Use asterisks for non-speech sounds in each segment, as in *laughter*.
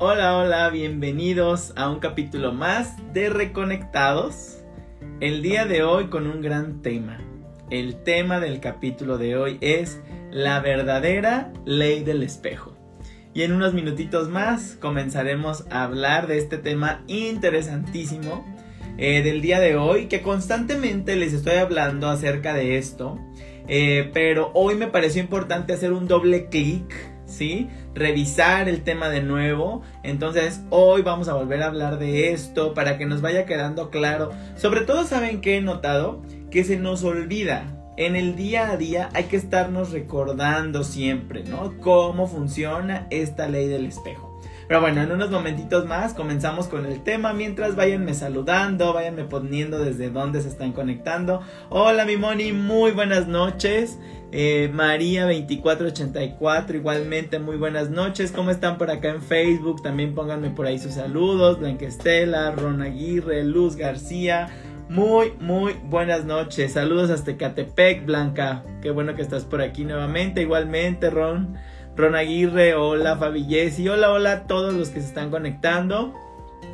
Hola, hola, bienvenidos a un capítulo más de Reconectados. El día de hoy con un gran tema. El tema del capítulo de hoy es la verdadera ley del espejo. Y en unos minutitos más comenzaremos a hablar de este tema interesantísimo eh, del día de hoy, que constantemente les estoy hablando acerca de esto. Eh, pero hoy me pareció importante hacer un doble clic ¿sí? Revisar el tema de nuevo. Entonces hoy vamos a volver a hablar de esto para que nos vaya quedando claro. Sobre todo saben que he notado que se nos olvida. En el día a día hay que estarnos recordando siempre, ¿no? Cómo funciona esta ley del espejo. Pero bueno, en unos momentitos más comenzamos con el tema. Mientras váyanme saludando, váyanme poniendo desde dónde se están conectando. Hola mi Moni, muy buenas noches. Eh, María 2484, igualmente muy buenas noches. ¿Cómo están por acá en Facebook? También pónganme por ahí sus saludos. Blanca Estela, Ron Aguirre, Luz García. Muy, muy buenas noches. Saludos hasta Catepec, Blanca. Qué bueno que estás por aquí nuevamente. Igualmente, Ron. Ron Aguirre, hola Fabi Jessy, hola, hola a todos los que se están conectando.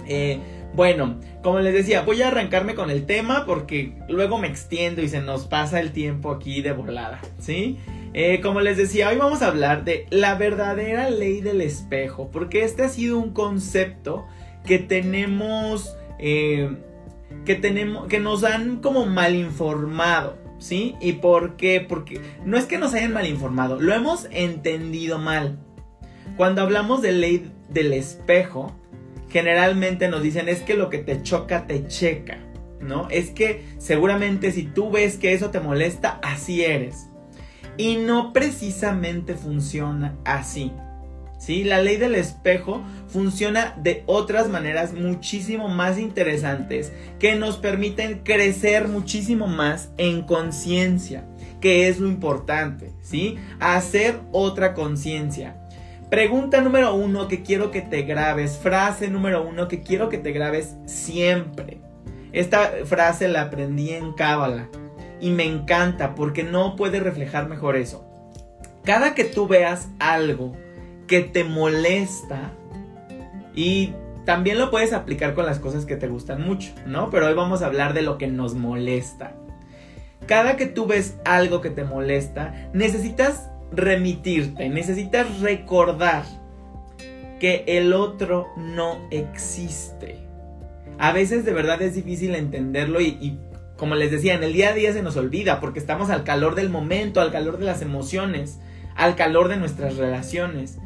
Eh, bueno, como les decía, voy a arrancarme con el tema porque luego me extiendo y se nos pasa el tiempo aquí de volada, ¿sí? Eh, como les decía, hoy vamos a hablar de la verdadera ley del espejo, porque este ha sido un concepto que tenemos, eh, que tenemos, que nos han como mal informado. ¿Sí? ¿Y por qué? Porque no es que nos hayan mal informado, lo hemos entendido mal. Cuando hablamos de ley del espejo, generalmente nos dicen es que lo que te choca te checa, ¿no? Es que seguramente si tú ves que eso te molesta, así eres. Y no precisamente funciona así. ¿Sí? La ley del espejo funciona de otras maneras muchísimo más interesantes que nos permiten crecer muchísimo más en conciencia, que es lo importante, ¿sí? Hacer otra conciencia. Pregunta número uno que quiero que te grabes, frase número uno que quiero que te grabes siempre. Esta frase la aprendí en Cábala y me encanta porque no puede reflejar mejor eso. Cada que tú veas algo que te molesta y también lo puedes aplicar con las cosas que te gustan mucho, ¿no? Pero hoy vamos a hablar de lo que nos molesta. Cada que tú ves algo que te molesta, necesitas remitirte, necesitas recordar que el otro no existe. A veces de verdad es difícil entenderlo y, y, como les decía, en el día a día se nos olvida porque estamos al calor del momento, al calor de las emociones, al calor de nuestras relaciones.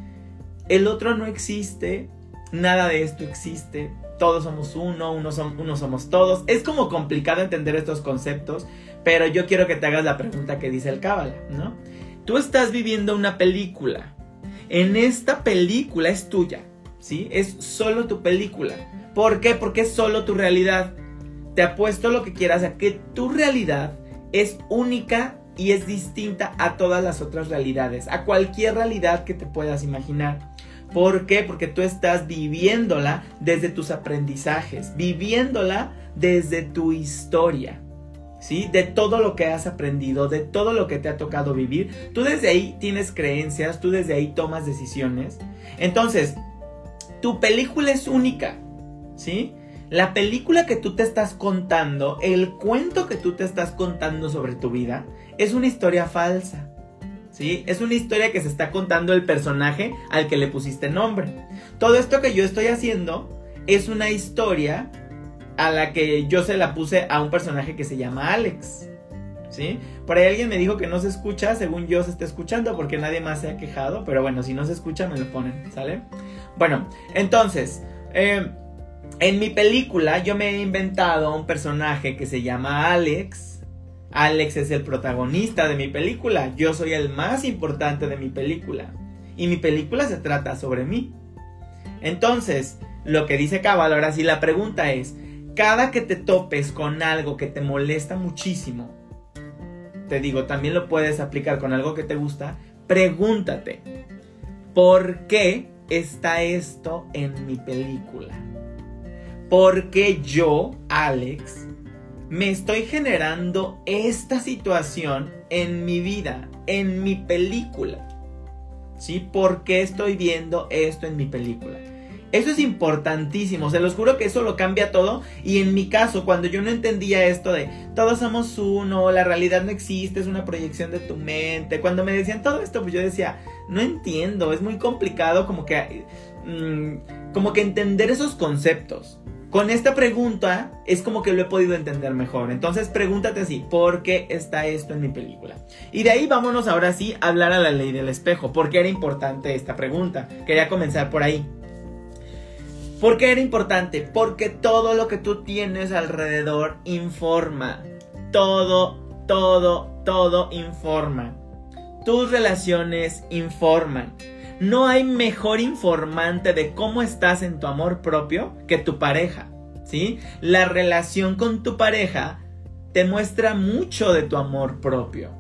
El otro no existe, nada de esto existe, todos somos uno, uno, somos todos. Es como complicado entender estos conceptos, pero yo quiero que te hagas la pregunta que dice el Cábala, ¿no? Tú estás viviendo una película. En esta película es tuya, ¿sí? Es solo tu película. ¿Por qué? Porque es solo tu realidad. Te apuesto lo que quieras a que tu realidad es única y es distinta a todas las otras realidades, a cualquier realidad que te puedas imaginar. ¿Por qué? Porque tú estás viviéndola desde tus aprendizajes, viviéndola desde tu historia. ¿Sí? De todo lo que has aprendido, de todo lo que te ha tocado vivir. Tú desde ahí tienes creencias, tú desde ahí tomas decisiones. Entonces, tu película es única. ¿Sí? La película que tú te estás contando, el cuento que tú te estás contando sobre tu vida, es una historia falsa. Es una historia que se está contando el personaje al que le pusiste nombre. Todo esto que yo estoy haciendo es una historia a la que yo se la puse a un personaje que se llama Alex. ¿Sí? Por ahí alguien me dijo que no se escucha, según yo se está escuchando, porque nadie más se ha quejado. Pero bueno, si no se escucha, me lo ponen, ¿sale? Bueno, entonces, eh, en mi película yo me he inventado un personaje que se llama Alex Alex es el protagonista de mi película, yo soy el más importante de mi película. Y mi película se trata sobre mí. Entonces, lo que dice Cabal, ahora sí la pregunta es, cada que te topes con algo que te molesta muchísimo, te digo, también lo puedes aplicar con algo que te gusta, pregúntate, ¿por qué está esto en mi película? ¿Por qué yo, Alex, me estoy generando esta situación en mi vida, en mi película. ¿Sí? ¿Por qué estoy viendo esto en mi película? Eso es importantísimo, se los juro que eso lo cambia todo. Y en mi caso, cuando yo no entendía esto de todos somos uno, la realidad no existe, es una proyección de tu mente, cuando me decían todo esto, pues yo decía, no entiendo, es muy complicado como que, mm, como que entender esos conceptos. Con esta pregunta es como que lo he podido entender mejor. Entonces pregúntate así, ¿por qué está esto en mi película? Y de ahí vámonos ahora sí a hablar a la ley del espejo. ¿Por qué era importante esta pregunta? Quería comenzar por ahí. ¿Por qué era importante? Porque todo lo que tú tienes alrededor informa. Todo, todo, todo informa. Tus relaciones informan. No hay mejor informante de cómo estás en tu amor propio que tu pareja, ¿sí? La relación con tu pareja te muestra mucho de tu amor propio.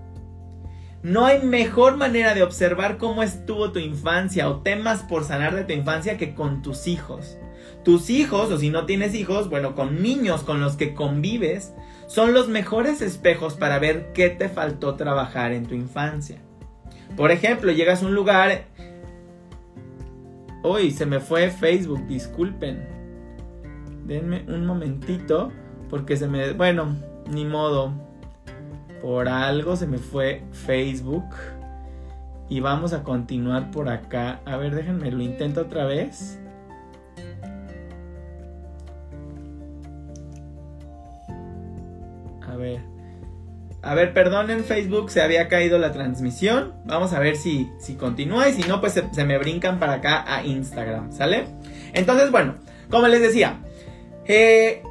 No hay mejor manera de observar cómo estuvo tu infancia o temas por sanar de tu infancia que con tus hijos. Tus hijos, o si no tienes hijos, bueno, con niños con los que convives, son los mejores espejos para ver qué te faltó trabajar en tu infancia. Por ejemplo, llegas a un lugar Uy, se me fue Facebook, disculpen. Denme un momentito porque se me... Bueno, ni modo. Por algo se me fue Facebook. Y vamos a continuar por acá. A ver, déjenme, lo intento otra vez. A ver. A ver, perdonen Facebook, se había caído la transmisión. Vamos a ver si, si continúa y si no, pues se, me brincan para acá a Instagram, ¿sale? Entonces, bueno, como les decía, eh,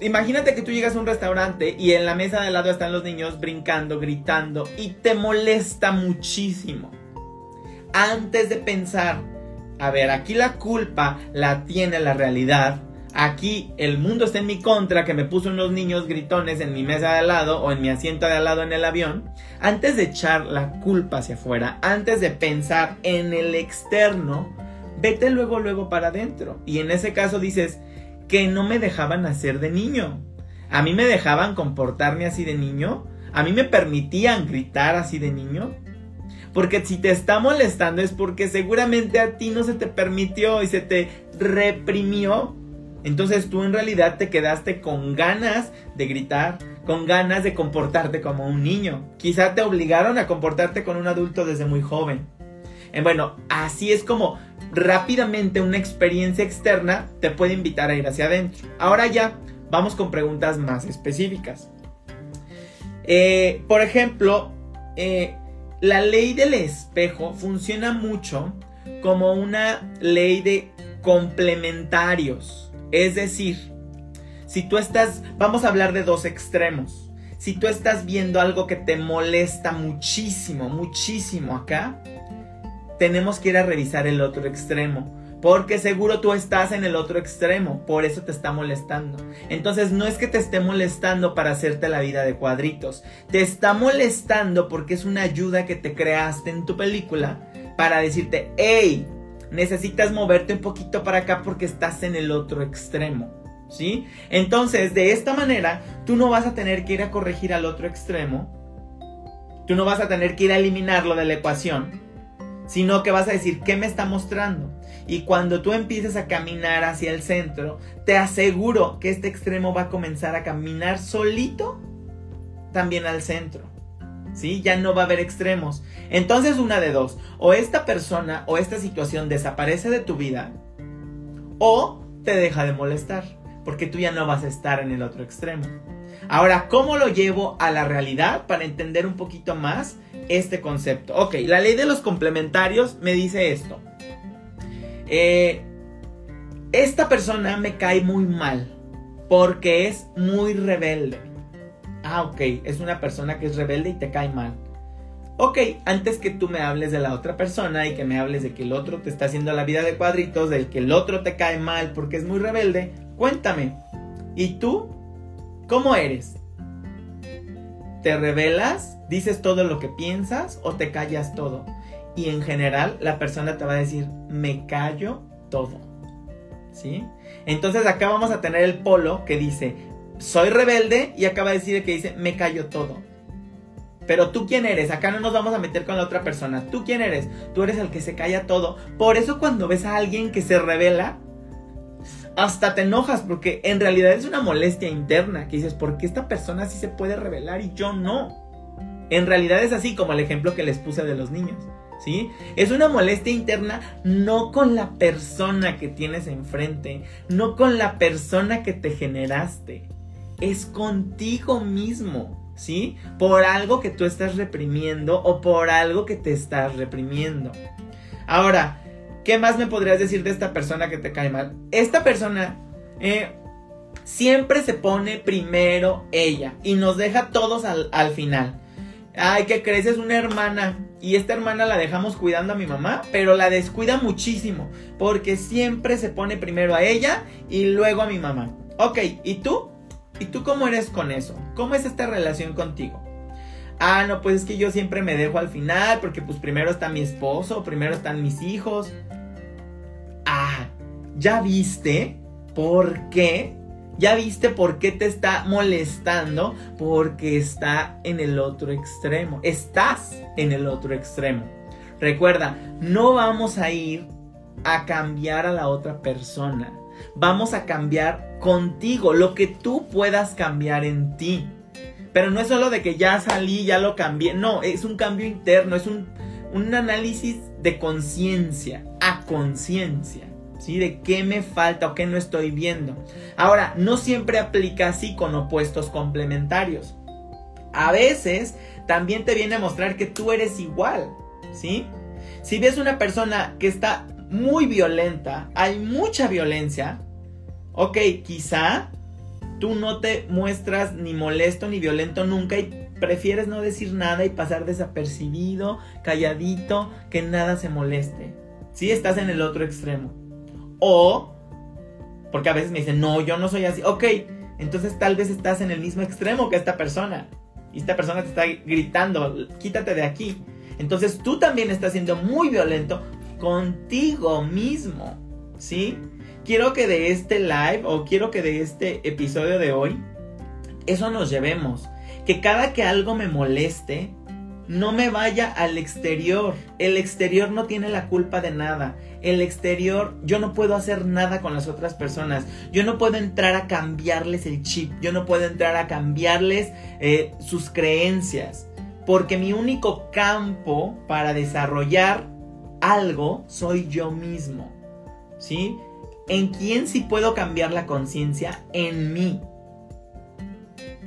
imagínate que tú llegas a un restaurante y en la mesa de lado están los niños brincando, gritando y te molesta muchísimo. Antes de pensar, a ver, aquí la culpa la tiene la realidad Aquí el mundo está en mi contra, que me puso unos niños gritones en mi mesa de al lado o en mi asiento de al lado en el avión. Antes de echar la culpa hacia afuera, antes de pensar en el externo, vete luego, luego para adentro. Y en ese caso dices que no me dejaban hacer de niño. A mí me dejaban comportarme así de niño. A mí me permitían gritar así de niño. Porque si te está molestando es porque seguramente a ti no se te permitió y se te reprimió entonces tú en realidad te quedaste con ganas de gritar, con ganas de comportarte como un niño. Quizá te obligaron a comportarte con un adulto desde muy joven. Eh, bueno, así es como rápidamente una experiencia externa te puede invitar a ir hacia adentro. Ahora ya, vamos con preguntas más específicas. Eh, por ejemplo, eh, la ley del espejo funciona mucho como una ley de complementarios. Es decir, si tú estás, vamos a hablar de dos extremos. Si tú estás viendo algo que te molesta muchísimo, muchísimo acá, tenemos que ir a revisar el otro extremo. Porque seguro tú estás en el otro extremo, por eso te está molestando. Entonces no es que te esté molestando para hacerte la vida de cuadritos, te está molestando porque es una ayuda que te creaste en tu película para decirte, hey, necesitas moverte un poquito para acá porque estás en el otro extremo. ¿Sí? Entonces, de esta manera, tú no vas a tener que ir a corregir al otro extremo. Tú no vas a tener que ir a eliminarlo de la ecuación. Sino que vas a decir, ¿qué me está mostrando? Y cuando tú empieces a caminar hacia el centro, te aseguro que este extremo va a comenzar a caminar solito también al centro. ¿Sí? Ya no va a haber extremos. Entonces una de dos, o esta persona o esta situación desaparece de tu vida o te deja de molestar, porque tú ya no vas a estar en el otro extremo. Ahora, ¿cómo lo llevo a la realidad para entender un poquito más este concepto? Ok, la ley de los complementarios me dice esto. Eh, esta persona me cae muy mal porque es muy rebelde ah, ok, es una persona que es rebelde y te cae mal. Ok, antes que tú me hables de la otra persona y que me hables de que el otro te está haciendo la vida de cuadritos, del que el otro te cae mal porque es muy rebelde, cuéntame. ¿Y tú? ¿Cómo eres? ¿Te revelas? ¿Dices todo lo que piensas o te callas todo? Y en general la persona te va a decir, me callo todo. ¿Sí? Entonces acá vamos a tener el polo que dice, soy rebelde y acaba de decir que dice, me callo todo. Pero tú quién eres, acá no nos vamos a meter con la otra persona. ¿Tú quién eres? Tú eres el que se calla todo. Por eso cuando ves a alguien que se revela, hasta te enojas porque en realidad es una molestia interna que dices, ¿por qué esta persona sí se puede revelar y yo no? En realidad es así como el ejemplo que les puse de los niños. ¿Sí? Es una molestia interna no con la persona que tienes enfrente, no con la persona que te generaste, es contigo mismo, ¿sí? Por algo que tú estás reprimiendo o por algo que te estás reprimiendo. Ahora, ¿qué más me podrías decir de esta persona que te cae mal? Esta persona eh, siempre se pone primero ella y nos deja todos al, al final. Ay, ¿qué crees? Es una hermana. Y esta hermana la dejamos cuidando a mi mamá, pero la descuida muchísimo. Porque siempre se pone primero a ella y luego a mi mamá. Ok, ¿y tú? ¿Y tú cómo eres con eso? ¿Cómo es esta relación contigo? Ah, no, pues es que yo siempre me dejo al final porque pues primero está mi esposo, primero están mis hijos. Ah, ¿ya viste por qué ¿Ya viste por qué te está molestando? Porque está en el otro extremo. Estás en el otro extremo. Recuerda, no vamos a ir a cambiar a la otra persona. Vamos a cambiar contigo, lo que tú puedas cambiar en ti. Pero no es solo de que ya salí, ya lo cambié. No, es un cambio interno, es un, un análisis de conciencia, a conciencia. ¿sí? De qué me falta o qué no estoy viendo. Ahora, no siempre aplica así con opuestos complementarios. A veces también te viene a mostrar que tú eres igual, ¿sí? Si ves una persona que está muy violenta, hay mucha violencia, ok, quizá tú no te muestras ni molesto ni violento nunca y prefieres no decir nada y pasar desapercibido, calladito, que nada se moleste. Si estás en el otro extremo. O, porque a veces me dicen, no, yo no soy así. Ok, entonces tal vez estás en el mismo extremo que esta persona. Y esta persona te está gritando, quítate de aquí. Entonces tú también estás siendo muy violento contigo mismo. ¿Sí? Quiero que de este live o quiero que de este episodio de hoy, eso nos llevemos. Que cada que algo me moleste, no me vaya al exterior. El exterior no tiene la culpa de nada. El exterior, yo no puedo hacer nada con las otras personas. Yo no puedo entrar a cambiarles el chip. Yo no puedo entrar a cambiarles eh, sus creencias. Porque mi único campo para desarrollar algo soy yo mismo. ¿Sí? ¿En quién sí puedo cambiar la conciencia? En mí.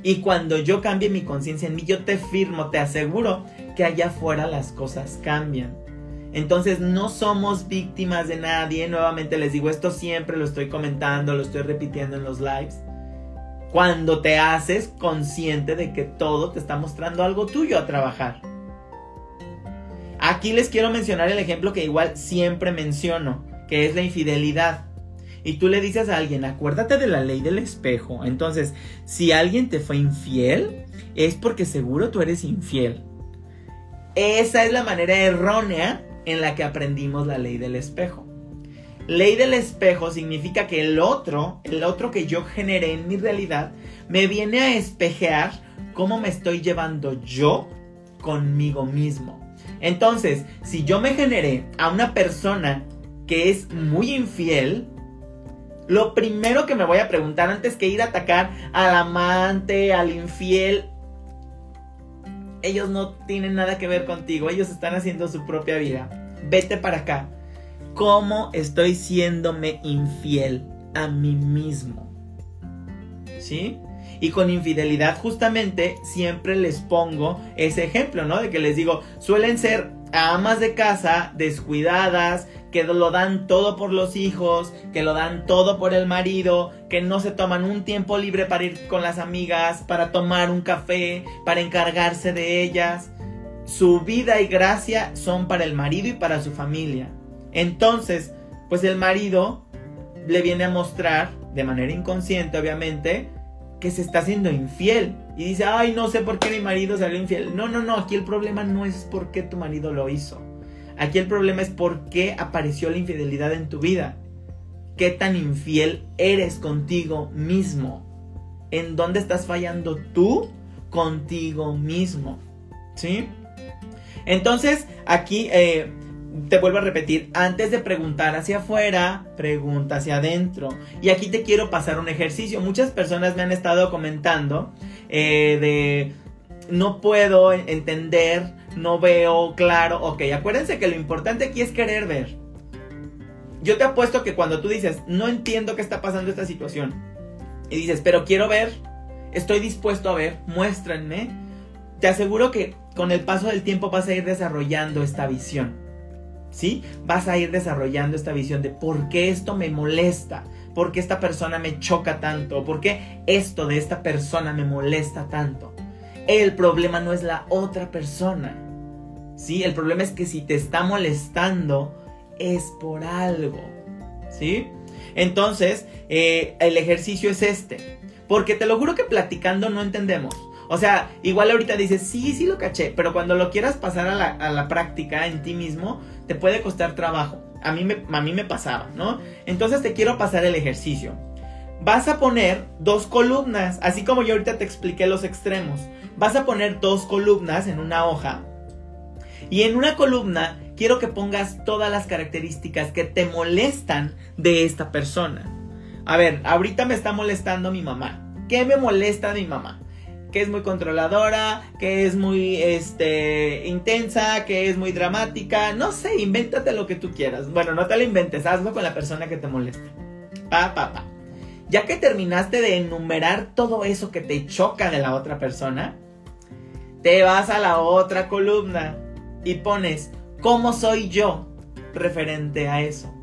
Y cuando yo cambie mi conciencia en mí, yo te firmo, te aseguro que allá afuera las cosas cambian. Entonces no somos víctimas de nadie. Nuevamente les digo, esto siempre lo estoy comentando, lo estoy repitiendo en los lives. Cuando te haces consciente de que todo te está mostrando algo tuyo a trabajar. Aquí les quiero mencionar el ejemplo que igual siempre menciono, que es la infidelidad y tú le dices a alguien, acuérdate de la ley del espejo. Entonces, si alguien te fue infiel, es porque seguro tú eres infiel. Esa es la manera errónea en la que aprendimos la ley del espejo. Ley del espejo significa que el otro, el otro que yo generé en mi realidad, me viene a espejear cómo me estoy llevando yo conmigo mismo. Entonces, si yo me generé a una persona que es muy infiel, lo primero que me voy a preguntar antes que ir a atacar al amante, al infiel, ellos no tienen nada que ver contigo, ellos están haciendo su propia vida. Vete para acá. ¿Cómo estoy siéndome infiel a mí mismo? ¿Sí? Y con infidelidad justamente siempre les pongo ese ejemplo, ¿no? De que les digo, suelen ser amas de casa descuidadas, que lo dan todo por los hijos, que lo dan todo por el marido, que no se toman un tiempo libre para ir con las amigas, para tomar un café, para encargarse de ellas. Su vida y gracia son para el marido y para su familia. Entonces, pues el marido le viene a mostrar, de manera inconsciente obviamente, que se está haciendo infiel. Y dice, ay, no sé por qué mi marido salió infiel. No, no, no, aquí el problema no es por qué tu marido lo hizo. Aquí el problema es por qué apareció la infidelidad en tu vida. ¿Qué tan infiel eres contigo mismo? ¿En dónde estás fallando tú contigo mismo? ¿Sí? Entonces, aquí, eh, te vuelvo a repetir, antes de preguntar hacia afuera, pregunta hacia adentro. Y aquí te quiero pasar un ejercicio. Muchas personas me han estado comentando eh, de no puedo entender, no veo claro. Ok, acuérdense que lo importante aquí es querer ver. Yo te apuesto que cuando tú dices, no entiendo qué está pasando esta situación, y dices, pero quiero ver, estoy dispuesto a ver, muéstrenme, te aseguro que con el paso del tiempo vas a ir desarrollando esta visión. ¿Sí? Vas a ir desarrollando esta visión de por qué esto me molesta, por qué esta persona me choca tanto, por qué esto de esta persona me molesta tanto. El problema no es la otra persona. ¿Sí? El problema es que si te está molestando es por algo. ¿Sí? Entonces, eh, el ejercicio es este. Porque te lo juro que platicando no entendemos. O sea, igual ahorita dices, sí, sí lo caché, pero cuando lo quieras pasar a la, práctica en ti mismo, te puede costar trabajo. A mí, me, a mí me pasaba, ¿no? Entonces te quiero pasar el ejercicio. Vas a poner dos columnas, así como yo ahorita te expliqué los extremos. Vas a poner dos columnas en una hoja. Y en una columna quiero que pongas todas las características que te molestan de esta persona. A ver, ahorita me está molestando mi mamá. ¿Qué me molesta de mi mamá? Que es muy controladora, que es muy este, intensa, que es muy dramática. No sé, invéntate lo que tú quieras. Bueno, no te lo inventes, hazlo con la persona que te molesta. Pa, pa, pa. Ya que terminaste de enumerar todo eso que te choca de la otra persona, te vas a la otra columna y pones cómo soy yo referente a eso.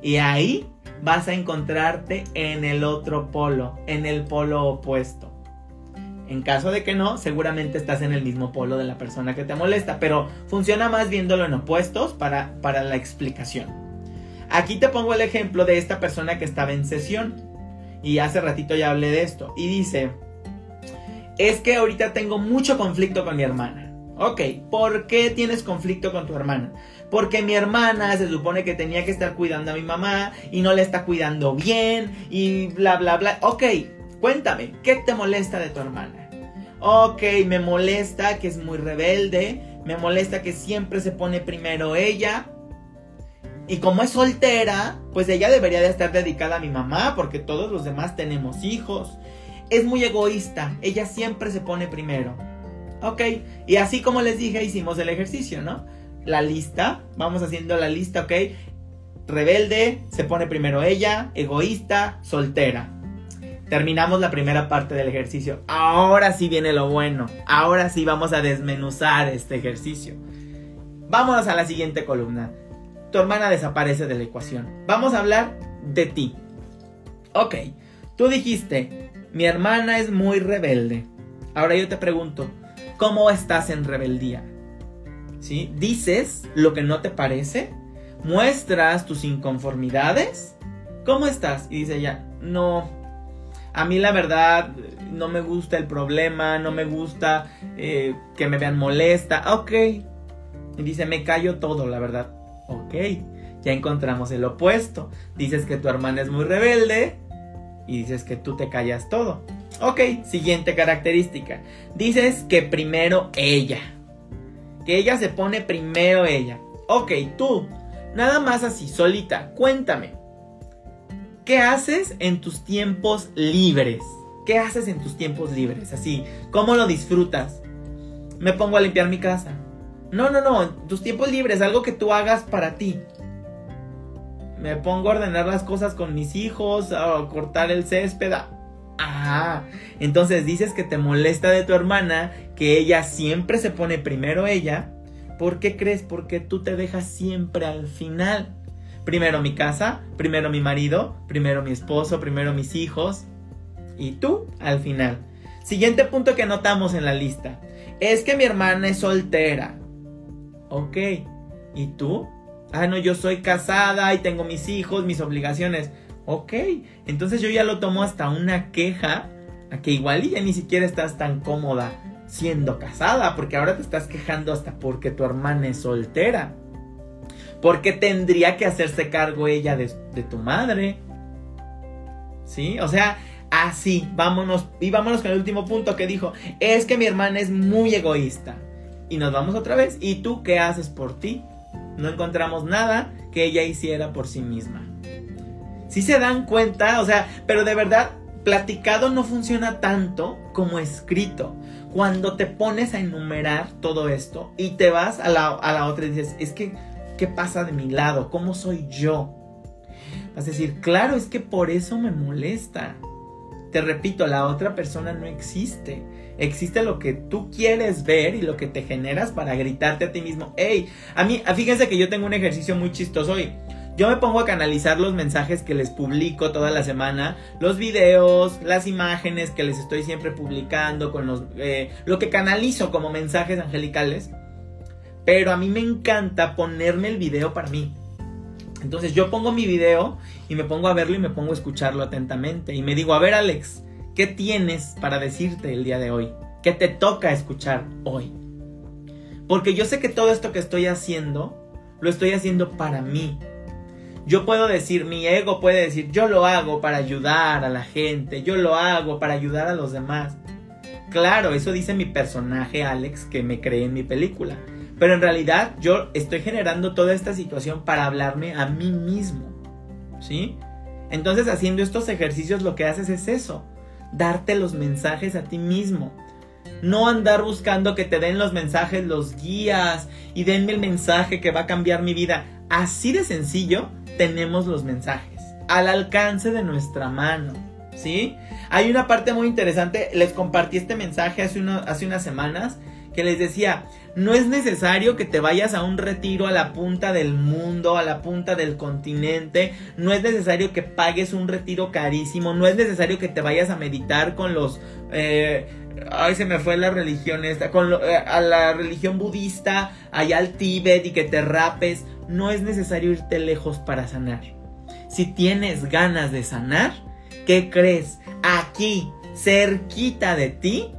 Y ahí vas a encontrarte en el otro polo, en el polo opuesto. En caso de que no, seguramente estás en el mismo polo de la persona que te molesta, pero funciona más viéndolo en opuestos para, para la explicación. Aquí te pongo el ejemplo de esta persona que estaba en sesión y hace ratito ya hablé de esto y dice, es que ahorita tengo mucho conflicto con mi hermana. Ok, ¿por qué tienes conflicto con tu hermana? Porque mi hermana se supone que tenía que estar cuidando a mi mamá y no le está cuidando bien y bla, bla, bla. Ok, Cuéntame, ¿qué te molesta de tu hermana? Ok, me molesta que es muy rebelde, me molesta que siempre se pone primero ella. Y como es soltera, pues ella debería de estar dedicada a mi mamá porque todos los demás tenemos hijos. Es muy egoísta, ella siempre se pone primero. Ok, y así como les dije, hicimos el ejercicio, ¿no? La lista, vamos haciendo la lista, ok. Rebelde, se pone primero ella, egoísta, soltera. Terminamos la primera parte del ejercicio. Ahora sí viene lo bueno. Ahora sí vamos a desmenuzar este ejercicio. Vámonos a la siguiente columna. Tu hermana desaparece de la ecuación. Vamos a hablar de ti. Ok, tú dijiste, mi hermana es muy rebelde. Ahora yo te pregunto, ¿cómo estás en rebeldía? ¿Sí? ¿Dices lo que no te parece? ¿Muestras tus inconformidades? ¿Cómo estás? Y dice ella, no, a mí la verdad no me gusta el problema, no me gusta eh, que me vean molesta. Ok. Y dice, me callo todo, la verdad. Ok. Ya encontramos el opuesto. Dices que tu hermana es muy rebelde y dices que tú te callas todo. Ok, siguiente característica. Dices que primero ella. Que ella se pone primero ella. Ok, tú, nada más así, solita, cuéntame. ¿Qué haces en tus tiempos libres? ¿Qué haces en tus tiempos libres? Así, ¿cómo lo disfrutas? Me pongo a limpiar mi casa. No, no, no, tus tiempos libres, algo que tú hagas para ti. Me pongo a ordenar las cosas con mis hijos, a cortar el césped. Ah, entonces dices que te molesta de tu hermana, que ella siempre se pone primero ella. ¿Por qué crees? Porque tú te dejas siempre al final. Primero mi casa, primero mi marido, primero mi esposo, primero mis hijos y tú al final. Siguiente punto que notamos en la lista. Es que mi hermana es soltera. Ok. ¿Y tú? Ah, no, yo soy casada y tengo mis hijos, mis obligaciones. Ok. Entonces yo ya lo tomo hasta una queja a que igual ya ni siquiera estás tan cómoda siendo casada, porque ahora te estás quejando hasta porque tu hermana es soltera. ¿Por qué tendría que hacerse cargo ella de, tu madre? ¿Sí? O sea, así, vámonos. Y vámonos con el último punto que dijo. Es que mi hermana es muy egoísta. Y nos vamos otra vez. ¿Y tú qué haces por ti? No encontramos nada que ella hiciera por sí misma. Si se dan cuenta, o sea, pero de verdad, platicado no funciona tanto como escrito. Cuando te pones a enumerar todo esto y te vas a la, a la otra y dices, es que, ¿qué pasa de mi lado? ¿Cómo soy yo? Vas a decir, claro, es que por eso me molesta. Te repito, la otra persona no existe. Existe lo que tú quieres ver y lo que te generas para gritarte a ti mismo. Hey, a mí, fíjense que yo tengo un ejercicio muy chistoso hoy. Yo me pongo a canalizar los mensajes que les publico toda la semana, los videos, las imágenes que les estoy siempre publicando, con los, eh, lo que canalizo como mensajes angelicales. Pero a mí me encanta ponerme el video para mí. Entonces yo pongo mi video y me pongo a verlo y me pongo a escucharlo atentamente. Y me digo, a ver Alex, ¿qué tienes para decirte el día de hoy? ¿Qué te toca escuchar hoy? Porque yo sé que todo esto que estoy haciendo, lo estoy haciendo para mí, yo puedo decir, mi ego puede decir, yo lo hago para ayudar a la gente, yo lo hago para ayudar a los demás. Claro, eso dice mi personaje Alex que me creé en mi película. Pero en realidad yo estoy generando toda esta situación para hablarme a mí mismo. ¿Sí? Entonces haciendo estos ejercicios lo que haces es eso, darte los mensajes a ti mismo. No andar buscando que te den los mensajes, los guías y denme el mensaje que va a cambiar mi vida. Así de sencillo tenemos los mensajes al alcance de nuestra mano. ¿Sí? Hay una parte muy interesante, les compartí este mensaje hace, hace unas semanas que les decía, no es necesario que te vayas a un retiro a la punta del mundo, a la punta del continente, no es necesario que pagues un retiro carísimo, no es necesario que te vayas a meditar con los... Eh, ay, se me fue la religión esta, eh, a la religión budista, allá al Tíbet y que te rapes. No es necesario irte lejos para sanar. Si tienes ganas de sanar, ¿qué crees? Aquí, cerquita de ti,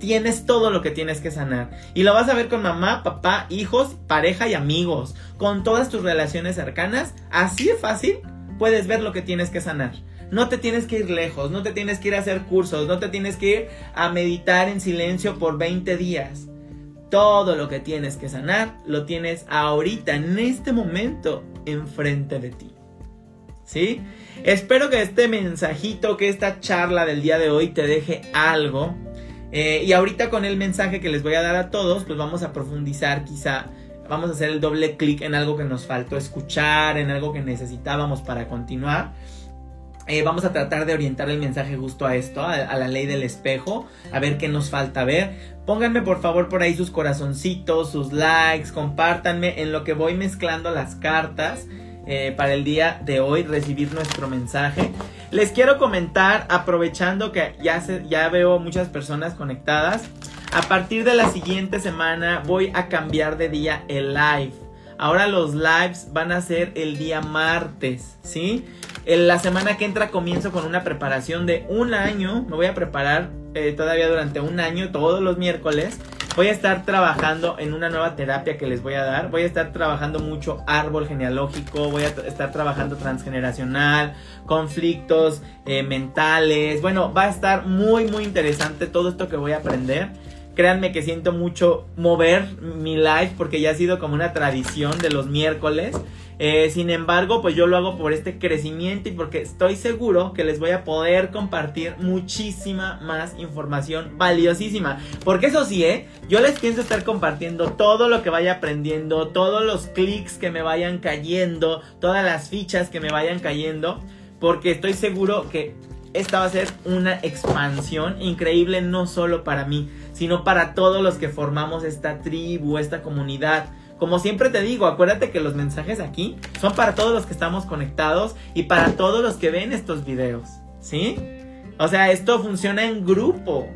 tienes todo lo que tienes que sanar. Y lo vas a ver con mamá, papá, hijos, pareja y amigos. Con todas tus relaciones cercanas, así de fácil puedes ver lo que tienes que sanar. No te tienes que ir lejos, no te tienes que ir a hacer cursos, no te tienes que ir a meditar en silencio por 20 días. Todo lo que tienes que sanar lo tienes ahorita, en este momento, enfrente de ti. ¿Sí? Espero que este mensajito, que esta charla del día de hoy te deje algo. Eh, y ahorita con el mensaje que les voy a dar a todos, pues vamos a profundizar quizá. Vamos a hacer el doble clic en algo que nos faltó escuchar, en algo que necesitábamos para continuar. Eh, vamos a tratar de orientar el mensaje justo a esto, a, la ley del espejo, a ver qué nos falta ver. Pónganme por favor por ahí sus corazoncitos, sus likes, compártanme en lo que voy mezclando las cartas eh, para el día de hoy, recibir nuestro mensaje. Les quiero comentar, aprovechando que ya, ya veo muchas personas conectadas, a partir de la siguiente semana voy a cambiar de día el live. Ahora los lives van a ser el día martes, ¿sí? En la semana que entra comienzo con una preparación de un año. Me voy a preparar eh, todavía durante un año, todos los miércoles. Voy a estar trabajando en una nueva terapia que les voy a dar. Voy a estar trabajando mucho árbol genealógico. Voy a estar trabajando transgeneracional, conflictos eh, mentales. Bueno, va a estar muy, muy interesante todo esto que voy a aprender. Créanme que siento mucho mover mi live porque ya ha sido como una tradición de los miércoles. Eh, sin embargo, pues yo lo hago por este crecimiento y porque estoy seguro que les voy a poder compartir muchísima más información valiosísima. Porque eso sí, ¿eh? Yo les pienso estar compartiendo todo lo que vaya aprendiendo, todos los clics que me vayan cayendo, todas las fichas que me vayan cayendo. Porque estoy seguro que esta va a ser una expansión increíble no solo para mí, sino para todos los que formamos esta tribu, esta comunidad. Como siempre te digo, acuérdate que los mensajes aquí son para todos los que estamos conectados y para todos los que ven estos videos, ¿sí? O sea, esto funciona en grupo,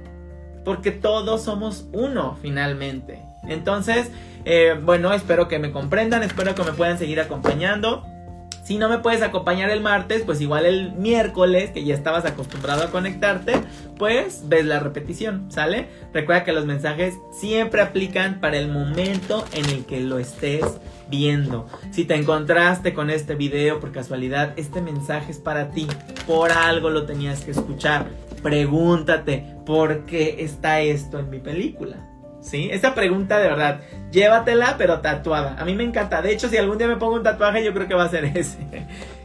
porque todos somos uno finalmente. Entonces, eh, bueno, espero que me comprendan, espero que me puedan seguir acompañando. Si no me puedes acompañar el martes, pues igual el miércoles, que ya estabas acostumbrado a conectarte, pues ves la repetición, ¿sale? Recuerda que los mensajes siempre aplican para el momento en el que lo estés viendo. Si te encontraste con este video por casualidad, este mensaje es para ti. Por algo lo tenías que escuchar. Pregúntate, ¿por qué está esto en mi película? ¿Sí? Esa pregunta de verdad, llévatela pero tatuada. A mí me encanta. De hecho, si algún día me pongo un tatuaje, yo creo que va a ser *laughs* ese.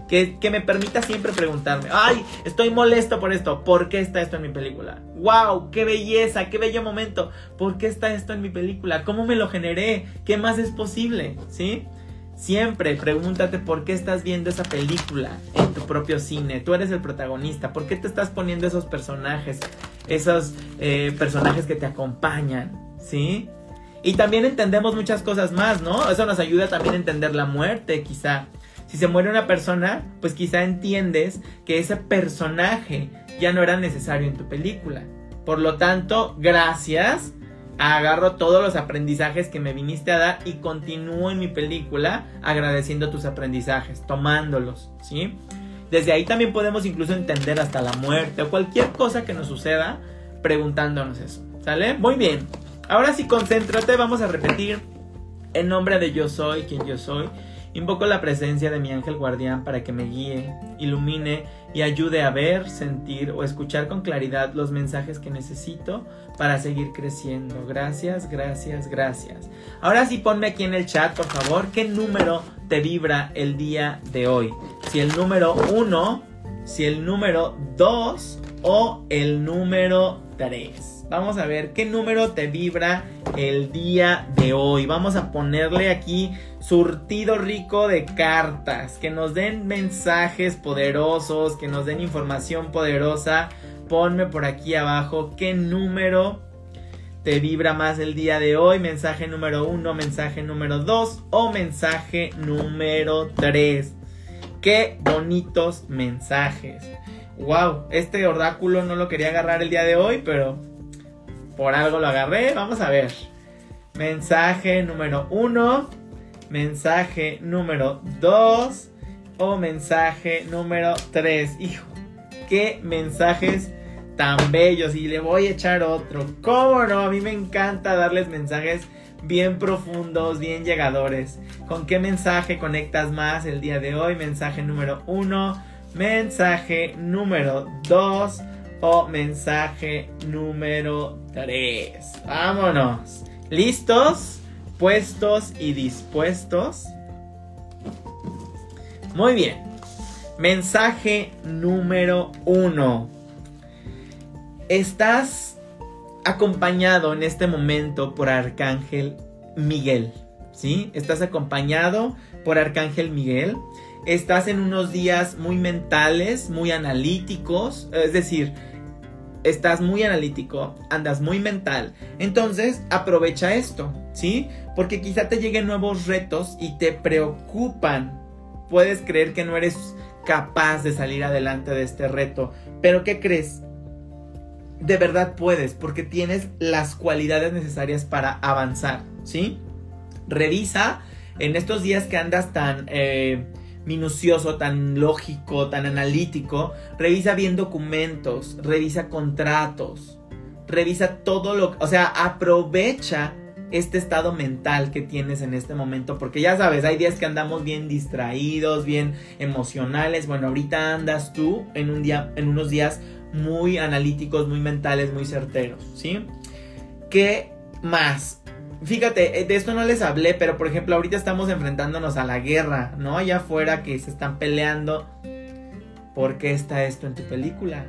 Que, que, me permita siempre preguntarme, ay, estoy molesto por esto, ¿por qué está esto en mi película? ¡Wow! ¡Qué belleza! ¡Qué bello momento! ¿Por qué está esto en mi película? ¿Cómo me lo generé? ¿Qué más es posible? ¿Sí? Siempre pregúntate por qué estás viendo esa película en tu propio cine. Tú eres el protagonista. ¿Por qué te estás poniendo esos personajes? Esos eh, personajes que te acompañan. ¿Sí? Y también entendemos muchas cosas más, ¿no? Eso nos ayuda también a entender la muerte, quizá. Si se muere una persona, pues quizá entiendes que ese personaje ya no era necesario en tu película. Por lo tanto, gracias agarro todos los aprendizajes que me viniste a dar y continúo en mi película agradeciendo tus aprendizajes, tomándolos, ¿sí? Desde ahí también podemos incluso entender hasta la muerte o cualquier cosa que nos suceda preguntándonos eso, ¿sale? Muy bien. Ahora sí, concéntrate, vamos a repetir en nombre de yo soy quien yo soy. Invoco la presencia de mi ángel guardián para que me guíe, ilumine y ayude a ver, sentir o escuchar con claridad los mensajes que necesito para seguir creciendo. Gracias, gracias, gracias. Ahora sí ponme aquí en el chat, por favor, qué número te vibra el día de hoy. Si el número 1, si el número 2 o el número 3. Vamos a ver qué número te vibra el día de hoy. Vamos a ponerle aquí surtido rico de cartas, que nos den mensajes poderosos, que nos den información poderosa. Ponme por aquí abajo qué número te vibra más el día de hoy. Mensaje número uno, mensaje número dos o mensaje número tres. Qué bonitos mensajes. Wow, este oráculo no lo quería agarrar el día de hoy, pero por algo lo agarré. Vamos a ver. Mensaje número uno. Mensaje número dos. O mensaje número tres. Hijo, qué mensajes tan bellos. Y le voy a echar otro. ¿Cómo no? A mí me encanta darles mensajes bien profundos, bien llegadores. ¿Con qué mensaje conectas más el día de hoy? Mensaje número uno. Mensaje número dos o mensaje número 3. Vámonos. ¿Listos? ¿Puestos y dispuestos? Muy bien. Mensaje número 1. Estás acompañado en este momento por Arcángel Miguel. ¿Sí? Estás acompañado por Arcángel Miguel. Estás en unos días muy mentales, muy analíticos. Es decir, estás muy analítico, andas muy mental, entonces aprovecha esto, ¿sí? Porque quizá te lleguen nuevos retos y te preocupan. Puedes creer que no eres capaz de salir adelante de este reto, pero ¿qué crees? De verdad puedes, porque tienes las cualidades necesarias para avanzar, ¿sí? Revisa en estos días que andas tan... Eh, minucioso, tan lógico, tan analítico, revisa bien documentos, revisa contratos, revisa todo lo, o sea, aprovecha este estado mental que tienes en este momento, porque ya sabes, hay días que andamos bien distraídos, bien emocionales, bueno, ahorita andas tú en un día en unos días muy analíticos, muy mentales, muy certeros, ¿sí? ¿Qué más? Fíjate, eh, de esto no les hablé, pero por ejemplo, ahorita estamos enfrentándonos a la guerra, ¿no? Allá afuera que se están peleando. ¿Por qué está esto en tu película?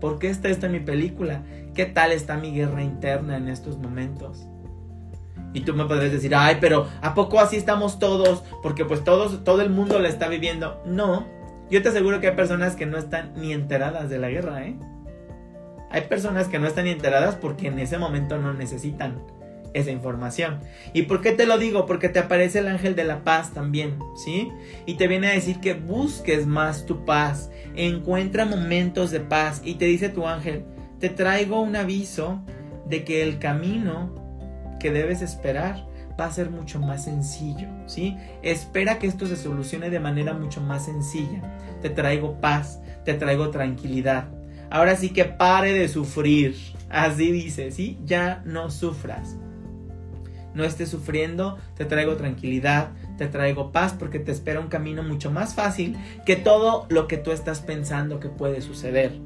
¿Por qué está esto en mi película? ¿Qué tal está mi guerra interna en estos momentos? Y tú me podrías decir, ay, pero ¿a poco así estamos todos? Porque pues todos, todo el mundo la está viviendo. No, yo te aseguro que hay personas que no están ni enteradas de la guerra, ¿eh? Hay personas que no están ni enteradas porque en ese momento no necesitan esa información. ¿Y por qué te lo digo? Porque te aparece el ángel de la paz también, ¿sí? Y te viene a decir que busques más tu paz, encuentra momentos de paz y te dice tu ángel, te traigo un aviso de que el camino que debes esperar va a ser mucho más sencillo, ¿sí? Espera que esto se solucione de manera mucho más sencilla. Te traigo paz, te traigo tranquilidad. Ahora sí que pare de sufrir. Así dice, ¿sí? Ya no sufras no estés sufriendo, te traigo tranquilidad, te traigo paz porque te espera un camino mucho más fácil que todo lo que tú estás pensando que puede suceder.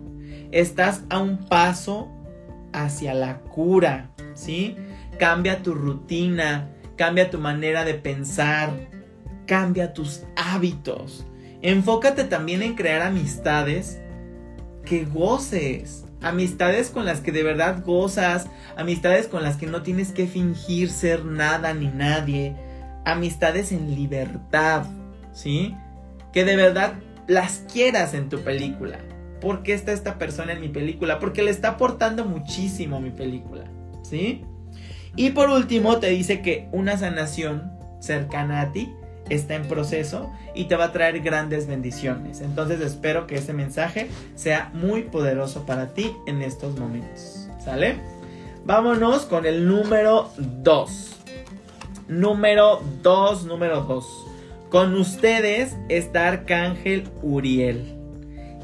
Estás a un paso hacia la cura, ¿sí? cambia tu rutina, cambia tu manera de pensar, cambia tus hábitos. Enfócate también en crear amistades que goces, amistades con las que de verdad gozas, amistades con las que no tienes que fingir ser nada ni nadie, amistades en libertad, ¿sí? Que de verdad las quieras en tu película. ¿Por qué está esta persona en mi película? Porque le está aportando muchísimo mi película, ¿sí? Y por último te dice que una sanación cercana a ti está en proceso y te va a traer grandes bendiciones. Entonces espero que ese mensaje sea muy poderoso para ti en estos momentos. ¿Sale? Vámonos con el número 2. Número 2, número 2. Con ustedes está Arcángel Uriel.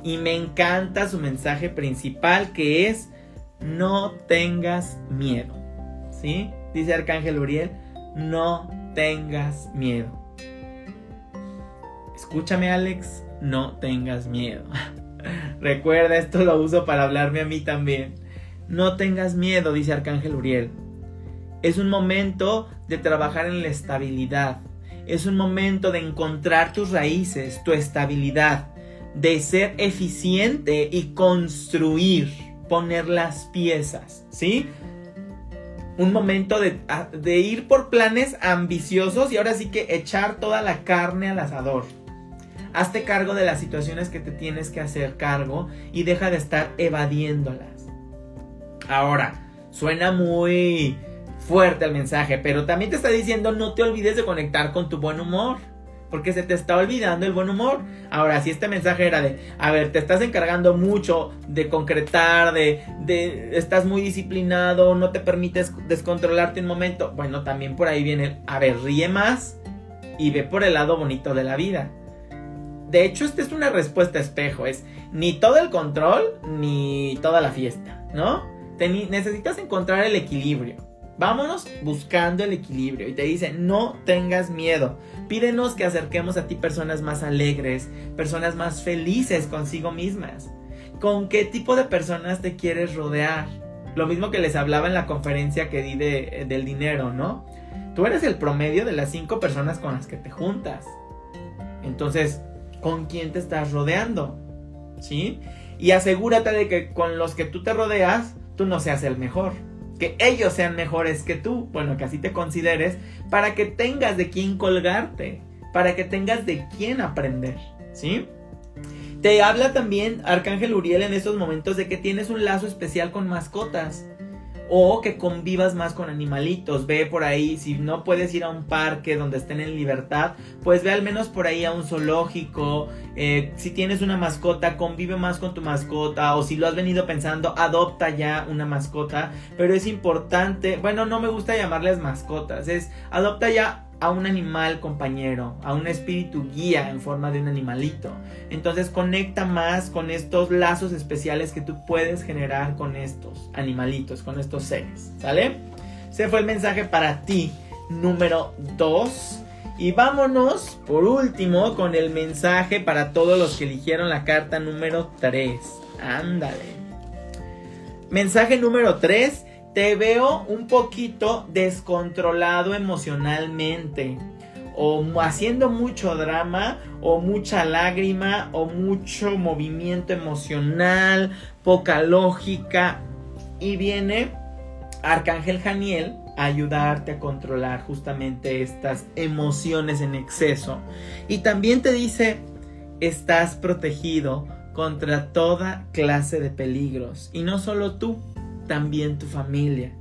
Y me encanta su mensaje principal que es no tengas miedo. ¿Sí? Dice Arcángel Uriel, no tengas miedo. Escúchame Alex, no tengas miedo. *laughs* Recuerda, esto lo uso para hablarme a mí también. No tengas miedo, dice Arcángel Uriel. Es un momento de trabajar en la estabilidad. Es un momento de encontrar tus raíces, tu estabilidad, de ser eficiente y construir, poner las piezas, ¿sí? Un momento de, de ir por planes ambiciosos y ahora sí que echar toda la carne al asador. Hazte cargo de las situaciones que te tienes que hacer cargo y deja de estar evadiéndolas. Ahora, suena muy fuerte el mensaje, pero también te está diciendo no te olvides de conectar con tu buen humor. Porque se te está olvidando el buen humor. Ahora, si este mensaje era de, a ver, te estás encargando mucho de concretar, de, de, estás muy disciplinado, no te permites descontrolarte un momento. Bueno, también por ahí viene, a ver, ríe más y ve por el lado bonito de la vida. De hecho, esta es una respuesta espejo, es ni todo el control ni toda la fiesta, ¿no? necesitas encontrar el equilibrio. Vámonos buscando el equilibrio. Y te dice, no tengas miedo. Pídenos que acerquemos a ti personas más alegres, personas más felices consigo mismas. ¿Con qué tipo de personas te quieres rodear? Lo mismo que les hablaba en la conferencia que di de, del dinero, ¿no? Tú eres el promedio de las cinco personas con las que te juntas. Entonces, con quién te estás rodeando. ¿Sí? Y asegúrate de que con los que tú te rodeas, tú no seas el mejor. Que ellos sean mejores que tú. Bueno, que así te consideres. Para que tengas de quién colgarte. Para que tengas de quién aprender. ¿Sí? Te habla también Arcángel Uriel en estos momentos de que tienes un lazo especial con mascotas o que convivas más con animalitos. Ve por ahí, si no puedes ir a un parque donde estén en libertad, pues ve al menos por ahí a un zoológico. Eh, si tienes una mascota, convive más con tu mascota. O si lo has venido pensando, adopta ya una mascota. Pero es importante, bueno, no me gusta llamarles mascotas, es adopta ya a un animal compañero, a un espíritu guía en forma de un animalito. Entonces conecta más con estos lazos especiales que tú puedes generar con estos animalitos, con estos seres. ¿Sale? Ese fue el mensaje para ti número 2. Y vámonos por último con el mensaje para todos los que eligieron la carta número 3. Ándale. Mensaje número 3 te veo un poquito descontrolado emocionalmente o haciendo mucho drama o mucha lágrima o mucho movimiento emocional, poca lógica y viene Arcángel Janiel a ayudarte a controlar justamente estas emociones en exceso. Y también te dice estás protegido contra toda clase de peligros y no solo tú también tu familia.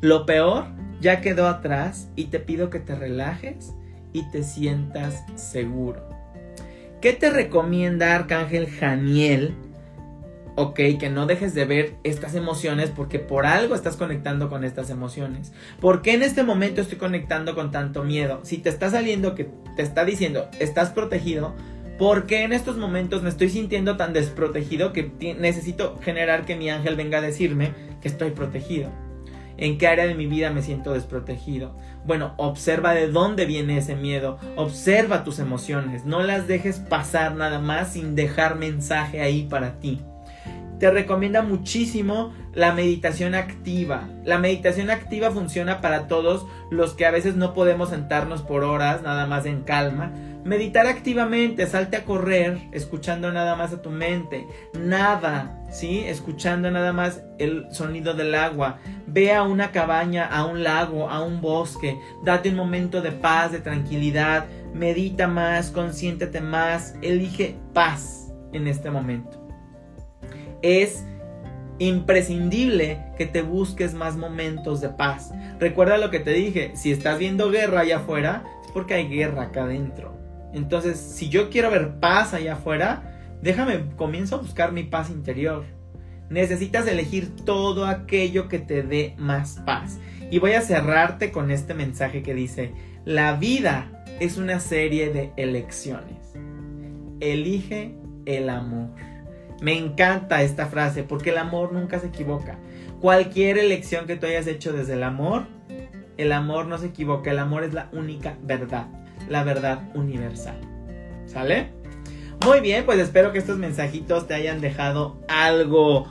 Lo peor ya quedó atrás y te pido que te relajes y te sientas seguro. ¿Qué te recomienda Arcángel Janiel? Ok, que no dejes de ver estas emociones porque por algo estás conectando con estas emociones. ¿Por qué en este momento estoy conectando con tanto miedo? Si te está saliendo que te está diciendo estás protegido, ¿Por qué en estos momentos me estoy sintiendo tan desprotegido que necesito generar que mi ángel venga a decirme que estoy protegido? ¿En qué área de mi vida me siento desprotegido? Bueno, observa de dónde viene ese miedo, observa tus emociones, no las dejes pasar nada más sin dejar mensaje ahí para ti. te recomienda muchísimo la meditación activa. La meditación activa funciona para todos los que a veces no podemos sentarnos por horas nada más en calma. Meditar activamente, salte a correr, escuchando nada más a tu mente. Nada, ¿sí? Escuchando nada más el sonido del agua. Ve a una cabaña, a un lago, a un bosque. Date un momento de paz, de tranquilidad. Medita más, consiéntete más. Elige paz en este momento es imprescindible que te busques más momentos de paz. Recuerda lo que te dije, si estás viendo guerra allá afuera, es porque hay guerra acá adentro. Entonces, si yo quiero ver paz allá afuera, déjame, comienzo a buscar mi paz interior. Necesitas elegir todo aquello que te dé más paz. Y voy a cerrarte con este mensaje que dice, la vida es una serie de elecciones. Elige el amor. Me encanta esta frase porque el amor nunca se equivoca. Cualquier elección que tú hayas hecho desde el amor, el amor no se equivoca. El amor es la única verdad, la verdad universal. ¿Sale? Muy bien, pues espero que estos mensajitos te hayan dejado algo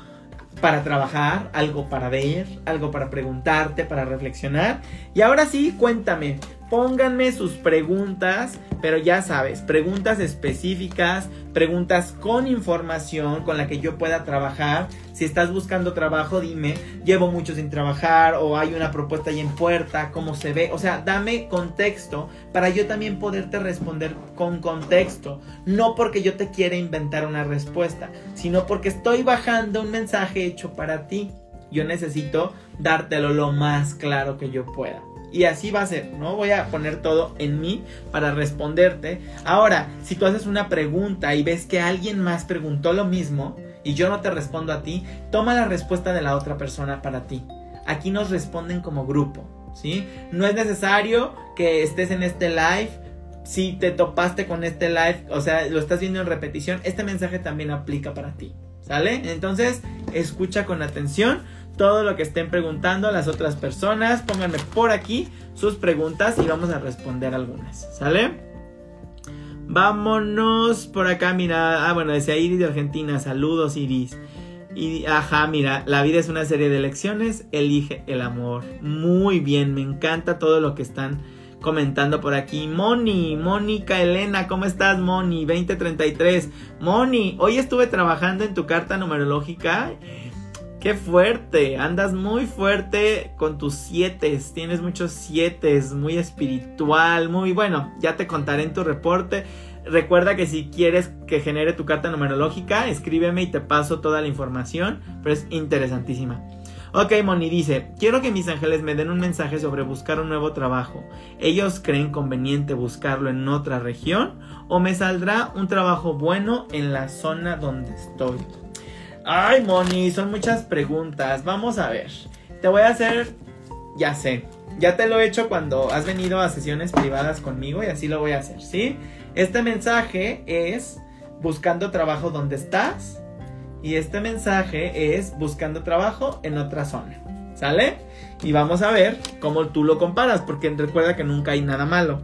para trabajar, algo para ver, algo para preguntarte, para reflexionar. Y ahora sí, cuéntame, pónganme sus preguntas, pero ya sabes, preguntas específicas, preguntas con información con la que yo pueda trabajar. Si estás buscando trabajo, dime, llevo mucho sin trabajar o hay una propuesta ahí en puerta, cómo se ve. O sea, dame contexto para yo también poderte responder con contexto. No porque yo te quiera inventar una respuesta, sino porque estoy bajando un mensaje hecho para ti. Yo necesito dártelo lo más claro que yo pueda. Y así va a ser, ¿no? Voy a poner todo en mí para responderte. Ahora, si tú haces una pregunta y ves que alguien más preguntó lo mismo y yo no te respondo a ti, toma la respuesta de la otra persona para ti. Aquí nos responden como grupo, ¿sí? No es necesario que estés en este live si te topaste con este live, o sea, lo estás viendo en repetición, este mensaje también aplica para ti. ¿Sale? Entonces, escucha con atención todo lo que estén preguntando las otras personas. Pónganme por aquí sus preguntas y vamos a responder algunas. ¿Sale? Vámonos por acá, mira. Ah, bueno, decía Iris de Argentina. Saludos, Iris. Y, ajá, mira, la vida es una serie de elecciones. Elige el amor. Muy bien, me encanta todo lo que están comentando por aquí. Moni, Mónica Elena, ¿cómo estás, Moni? 2033. Moni, hoy estuve trabajando en tu carta numerológica Qué fuerte, andas muy fuerte con tus siete, tienes muchos siete, muy espiritual, muy bueno, ya te contaré en tu reporte. Recuerda que si quieres que genere tu carta numerológica, escríbeme y te paso toda la información, pero es interesantísima. Ok, Moni dice, quiero que mis ángeles me den un mensaje sobre buscar un nuevo trabajo. ¿Ellos creen conveniente buscarlo en otra región o me saldrá un trabajo bueno en la zona donde estoy? Ay, Moni, son muchas preguntas. Vamos a ver. Te voy a hacer, ya sé, ya te lo he hecho cuando has venido a sesiones privadas conmigo y así lo voy a hacer, ¿sí? Este mensaje es buscando trabajo donde estás y este mensaje es buscando trabajo en otra zona, ¿sale? Y vamos a ver cómo tú lo comparas, porque recuerda que nunca hay nada malo.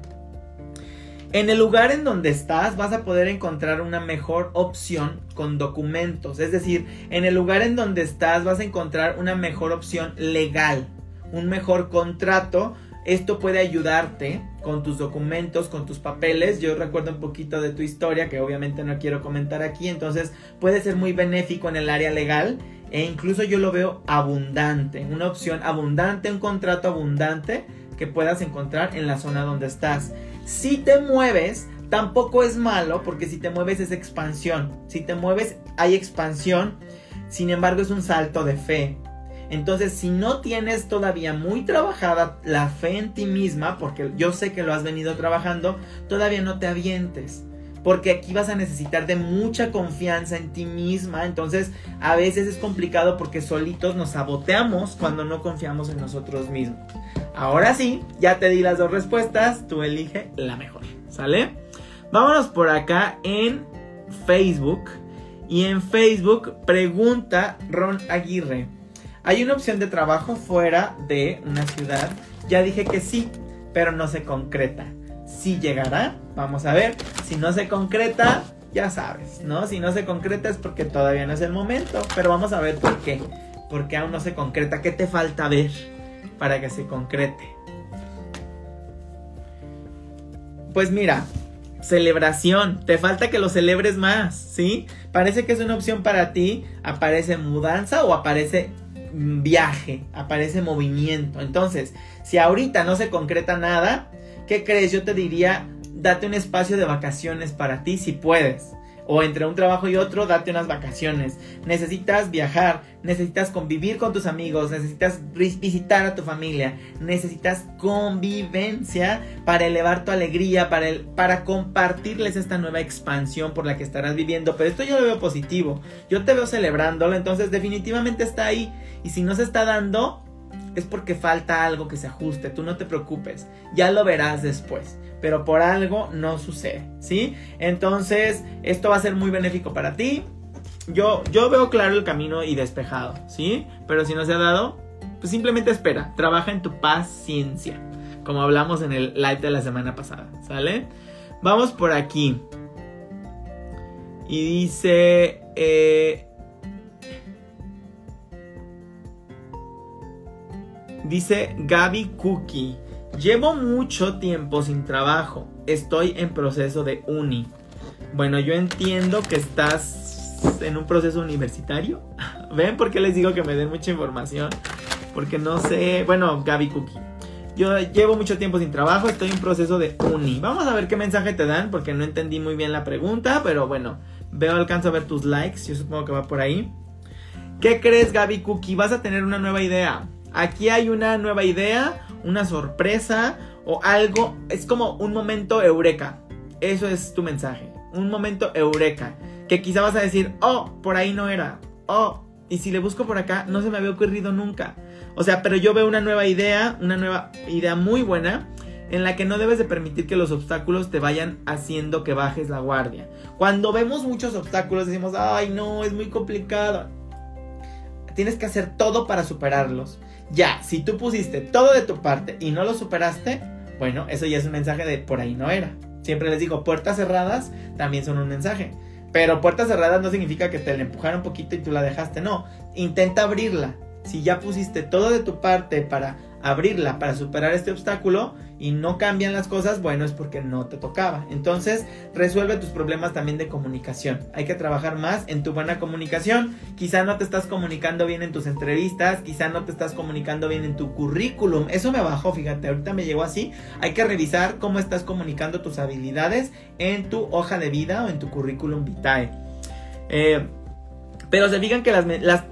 En el lugar en donde estás vas a poder encontrar una mejor opción con documentos. Es decir, en el lugar en donde estás vas a encontrar una mejor opción legal, un mejor contrato. Esto puede ayudarte con tus documentos, con tus papeles. Yo recuerdo un poquito de tu historia que obviamente no quiero comentar aquí. Entonces puede ser muy benéfico en el área legal e incluso yo lo veo abundante. Una opción abundante, un contrato abundante que puedas encontrar en la zona donde estás. Si te mueves, tampoco es malo porque si te mueves es expansión. Si te mueves hay expansión, sin embargo es un salto de fe. Entonces, si no tienes todavía muy trabajada la fe en ti misma, porque yo sé que lo has venido trabajando, todavía no te avientes. Porque aquí vas a necesitar de mucha confianza en ti misma. Entonces, a veces es complicado porque solitos nos saboteamos cuando no confiamos en nosotros mismos. Ahora sí, ya te di las dos respuestas, tú elige la mejor, ¿sale? Vámonos por acá en Facebook. Y en Facebook pregunta Ron Aguirre. ¿Hay una opción de trabajo fuera de una ciudad? Ya dije que sí, pero no se concreta. Si llegará, vamos a ver. Si no se concreta, ya sabes, ¿no? Si no se concreta es porque todavía no es el momento, pero vamos a ver por qué. Porque aún no se concreta. ¿Qué te falta ver para que se concrete? Pues mira, celebración. Te falta que lo celebres más, ¿sí? Parece que es una opción para ti. Aparece mudanza o aparece viaje, aparece movimiento. Entonces, si ahorita no se concreta nada, ¿qué crees? Yo te diría, date un espacio de vacaciones para ti si puedes o entre un trabajo y otro, date unas vacaciones. Necesitas viajar, necesitas convivir con tus amigos, necesitas visitar a tu familia, necesitas convivencia para elevar tu alegría, para, compartirles esta nueva expansión por la que estarás viviendo. Pero esto yo lo veo positivo, yo te veo celebrándolo, entonces definitivamente está ahí. Y si no se está dando, es porque falta algo que se ajuste, tú no te preocupes, ya lo verás después, pero por algo no sucede, ¿sí? Entonces, esto va a ser muy benéfico para ti. Yo, yo veo claro el camino y despejado, ¿sí? Pero si no se ha dado, pues simplemente espera, trabaja en tu paciencia, como hablamos en el live de la semana pasada, ¿sale? Vamos por aquí. Y dice, eh, Dice Gaby Cookie. Llevo mucho tiempo sin trabajo. Estoy en proceso de uni. Bueno, yo entiendo que estás en un proceso universitario. *laughs* ¿Ven por qué les digo que me den mucha información? Porque no sé. Bueno, Gaby Cookie. Yo llevo mucho tiempo sin trabajo, estoy en proceso de uni. Vamos a ver qué mensaje te dan, porque no entendí muy bien la pregunta, pero bueno, veo, alcanzo a ver tus likes, yo supongo que va por ahí. ¿Qué crees, Gaby Cookie? Vas a tener una nueva idea. Aquí hay una nueva idea, una sorpresa o algo. Es como un momento eureka. Eso es tu mensaje. Un momento eureka. Que quizá vas a decir, oh, por ahí no era. Oh, y si le busco por acá, no se me había ocurrido nunca. O sea, pero yo veo una nueva idea, una nueva idea muy buena en la que no debes de permitir que los obstáculos te vayan haciendo que bajes la guardia. Cuando vemos muchos obstáculos decimos, ay no, es muy complicado. Tienes que hacer todo para superarlos. Ya, si tú pusiste todo de tu parte y no lo superaste, bueno, eso ya es un mensaje de por ahí no era. Siempre les digo, puertas cerradas también son un mensaje. Pero puertas cerradas no significa que te la empujaron un poquito y tú la dejaste. No, intenta abrirla. Si ya pusiste todo de tu parte para abrirla, para superar este obstáculo, y no cambian las cosas, bueno, es porque no te tocaba. Entonces, resuelve tus problemas también de comunicación. Hay que trabajar más en tu buena comunicación. Quizá no te estás comunicando bien en tus entrevistas, quizá no te estás comunicando bien en tu currículum. Eso me bajó, fíjate, ahorita me llegó así. Hay que revisar cómo estás comunicando tus habilidades en tu hoja de vida o en tu currículum vitae. Eh, pero se fijan que las,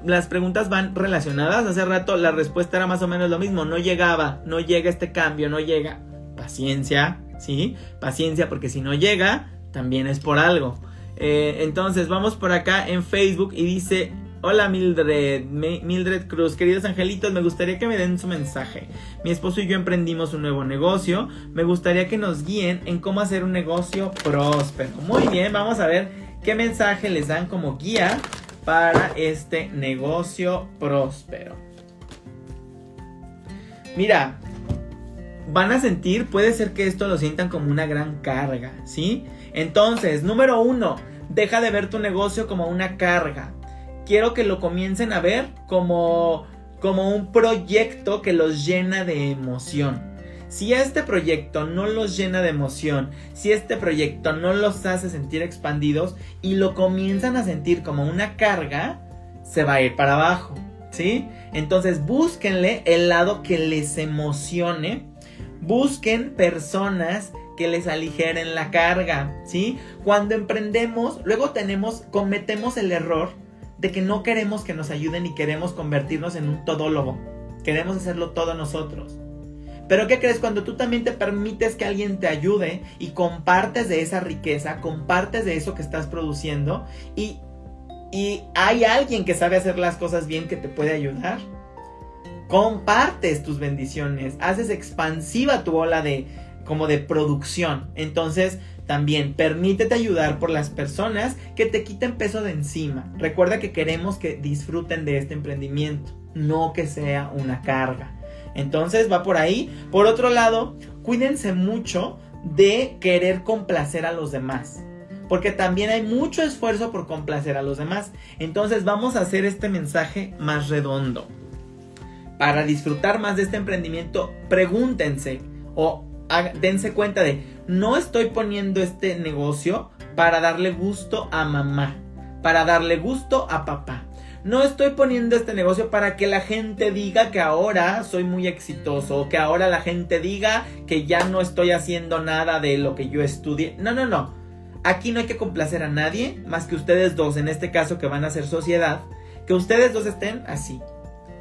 las, preguntas van relacionadas. Hace rato la respuesta era más o menos lo mismo. No llegaba, no llega este cambio, no llega. Paciencia, ¿sí? Paciencia porque si no llega, también es por algo. Eh, entonces vamos por acá en Facebook y dice... Hola Mildred, Mildred Cruz, queridos angelitos, me gustaría que me den su mensaje. Mi esposo y yo emprendimos un nuevo negocio. Me gustaría que nos guíen en cómo hacer un negocio próspero. Muy bien, vamos a ver qué mensaje les dan como guía para este negocio próspero. Mira, van a sentir, puede ser que esto lo sientan como una gran carga, ¿sí? Entonces, número uno, deja de ver tu negocio como una carga. Quiero que lo comiencen a ver como, como un proyecto que los llena de emoción. Si este proyecto no los llena de emoción, si este proyecto no los hace sentir expandidos y lo comienzan a sentir como una carga, se va a ir para abajo, ¿sí? Entonces búsquenle el lado que les emocione, busquen personas que les aligeren la carga, ¿sí? Cuando emprendemos, luego tenemos, cometemos el error de que no queremos que nos ayuden y queremos convertirnos en un todólogo. Queremos hacerlo todo nosotros. Pero ¿qué crees? Cuando tú también te permites que alguien te ayude y compartes de esa riqueza, compartes de eso que estás produciendo y, y hay alguien que sabe hacer las cosas bien que te puede ayudar, compartes tus bendiciones, haces expansiva tu ola de como de producción. Entonces, también permítete ayudar por las personas que te quiten peso de encima. Recuerda que queremos que disfruten de este emprendimiento, no que sea una carga. Entonces va por ahí. Por otro lado, cuídense mucho de querer complacer a los demás. porque también hay mucho esfuerzo por complacer a los demás. Entonces vamos a hacer este mensaje más redondo. Para disfrutar más de este emprendimiento, pregúntense o dense cuenta de, no estoy poniendo este negocio para darle gusto a mamá, para darle gusto a papá. No estoy poniendo este negocio para que la gente diga que ahora soy muy exitoso o que ahora la gente diga que ya no estoy haciendo nada de lo que yo estudié. No, no, no. Aquí no hay que complacer a nadie más que ustedes dos, en este caso que van a ser sociedad, que ustedes dos estén así,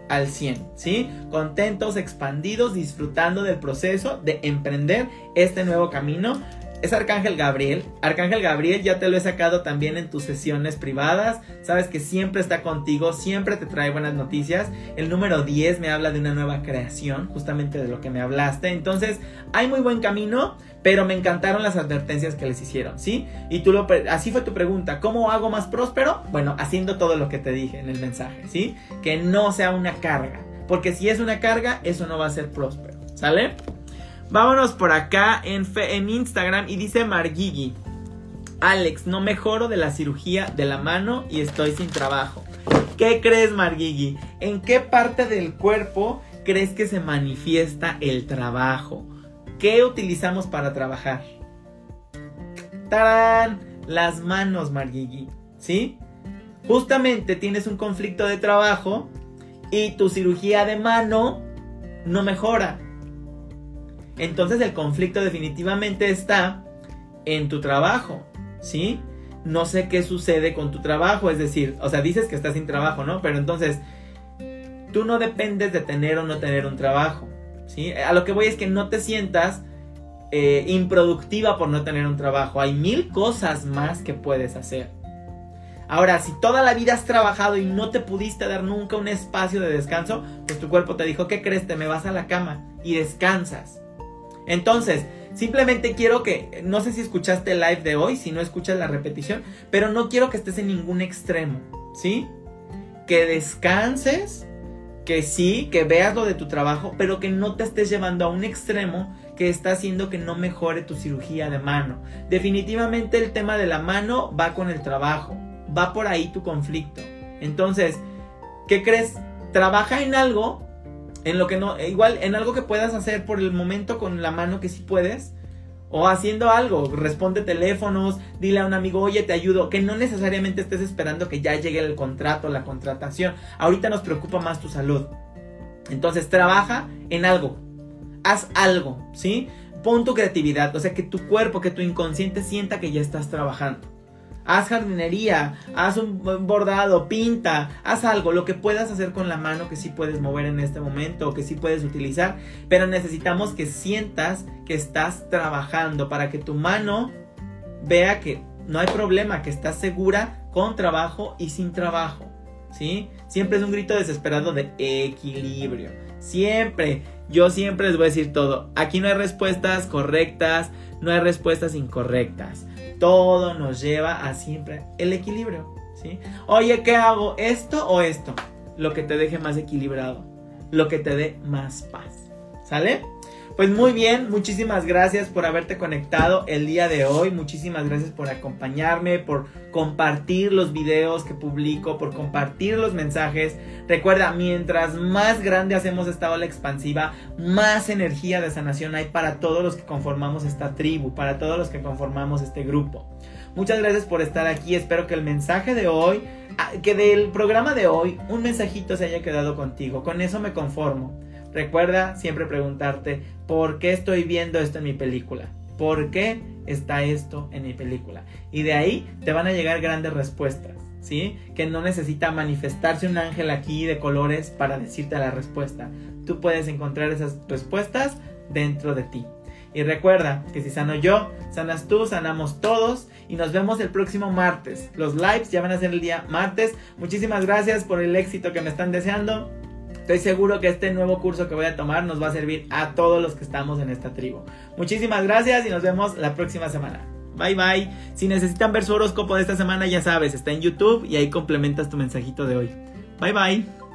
al 100, ¿sí? Contentos, expandidos, disfrutando del proceso de emprender este nuevo camino es Arcángel Gabriel. Arcángel Gabriel ya te lo he sacado también en tus sesiones privadas. Sabes que siempre está contigo, siempre te trae buenas noticias. El número 10 me habla de una nueva creación, justamente de lo que me hablaste. Entonces, hay muy buen camino, pero me encantaron las advertencias que les hicieron, ¿sí? Y tú lo así fue tu pregunta, ¿cómo hago más próspero? Bueno, haciendo todo lo que te dije en el mensaje, ¿sí? Que no sea una carga, porque si es una carga, eso no va a ser próspero, ¿sale? Vámonos por acá en, en Instagram y dice Margigi. Alex, no mejoro de la cirugía de la mano y estoy sin trabajo. ¿Qué crees, Margigi? ¿En qué parte del cuerpo crees que se manifiesta el trabajo? ¿Qué utilizamos para trabajar? ¡Tarán! Las manos, Margigi. ¿Sí? Justamente tienes un conflicto de trabajo y tu cirugía de mano no mejora. Entonces el conflicto definitivamente está en tu trabajo, ¿sí? No sé qué sucede con tu trabajo, es decir, o sea, dices que estás sin trabajo, ¿no? Pero entonces, tú no dependes de tener o no tener un trabajo, ¿sí? A lo que voy es que no te sientas eh, improductiva por no tener un trabajo. Hay mil cosas más que puedes hacer. Ahora, si toda la vida has trabajado y no te pudiste dar nunca un espacio de descanso, pues tu cuerpo te dijo, ¿qué crees? Te me vas a la cama y descansas. Entonces, simplemente quiero que, no sé si escuchaste el live de hoy, si no escuchas la repetición, pero no quiero que estés en ningún extremo, ¿sí? Que descanses, que sí, que veas lo de tu trabajo, pero que no te estés llevando a un extremo que está haciendo que no mejore tu cirugía de mano. Definitivamente el tema de la mano va con el trabajo, va por ahí tu conflicto. Entonces, ¿qué crees? Trabaja en algo en lo que no, igual en algo que puedas hacer por el momento con la mano que sí puedes. O haciendo algo, responde teléfonos, dile a un amigo, oye, te ayudo, que no necesariamente estés esperando que ya llegue el contrato, la contratación. Ahorita nos preocupa más tu salud. Entonces, trabaja en algo. Haz algo, ¿sí? Pon tu creatividad, o sea, que tu cuerpo, que tu inconsciente sienta que ya estás trabajando haz jardinería, haz un bordado, pinta, haz algo, lo que puedas hacer con la mano que sí puedes mover en este momento, que sí puedes utilizar, pero necesitamos que sientas que estás trabajando para que tu mano vea que no hay problema, que estás segura con trabajo y sin trabajo, ¿sí? Siempre es un grito desesperado de equilibrio, siempre. Yo siempre les voy a decir todo. Aquí no hay respuestas correctas, no hay respuestas incorrectas todo nos lleva a siempre el equilibrio, ¿sí? Oye, ¿qué hago? ¿Esto o esto? Lo que te deje más equilibrado, lo que te dé más paz, ¿sale? Pues muy bien, muchísimas gracias por haberte conectado el día de hoy, muchísimas gracias por acompañarme, por compartir los videos que publico, por compartir los mensajes. Recuerda, mientras más grande hacemos esta ola expansiva, más energía de sanación hay para todos los que conformamos esta tribu, para todos los que conformamos este grupo. Muchas gracias por estar aquí, espero que el mensaje de hoy, ah, que del programa de hoy, un mensajito se haya quedado contigo, con eso me conformo. Recuerda siempre preguntarte, ¿por qué estoy viendo esto en mi película? ¿Por qué está esto en mi película? Y de ahí te van a llegar grandes respuestas, ¿sí? Que no necesita manifestarse un ángel aquí de colores para decirte la respuesta. Tú puedes encontrar esas respuestas dentro de ti. Y recuerda que si sano yo, sanas tú, sanamos todos. Y nos vemos el próximo martes. Los lives ya van a ser el día martes. Muchísimas gracias por el éxito que me están deseando. Estoy seguro que este nuevo curso que voy a tomar nos va a servir a todos los que estamos en esta tribu. Muchísimas gracias y nos vemos la próxima semana. Bye bye. Si necesitan ver su horóscopo de esta semana, ya sabes, está en YouTube y ahí complementas tu mensajito de hoy. Bye bye.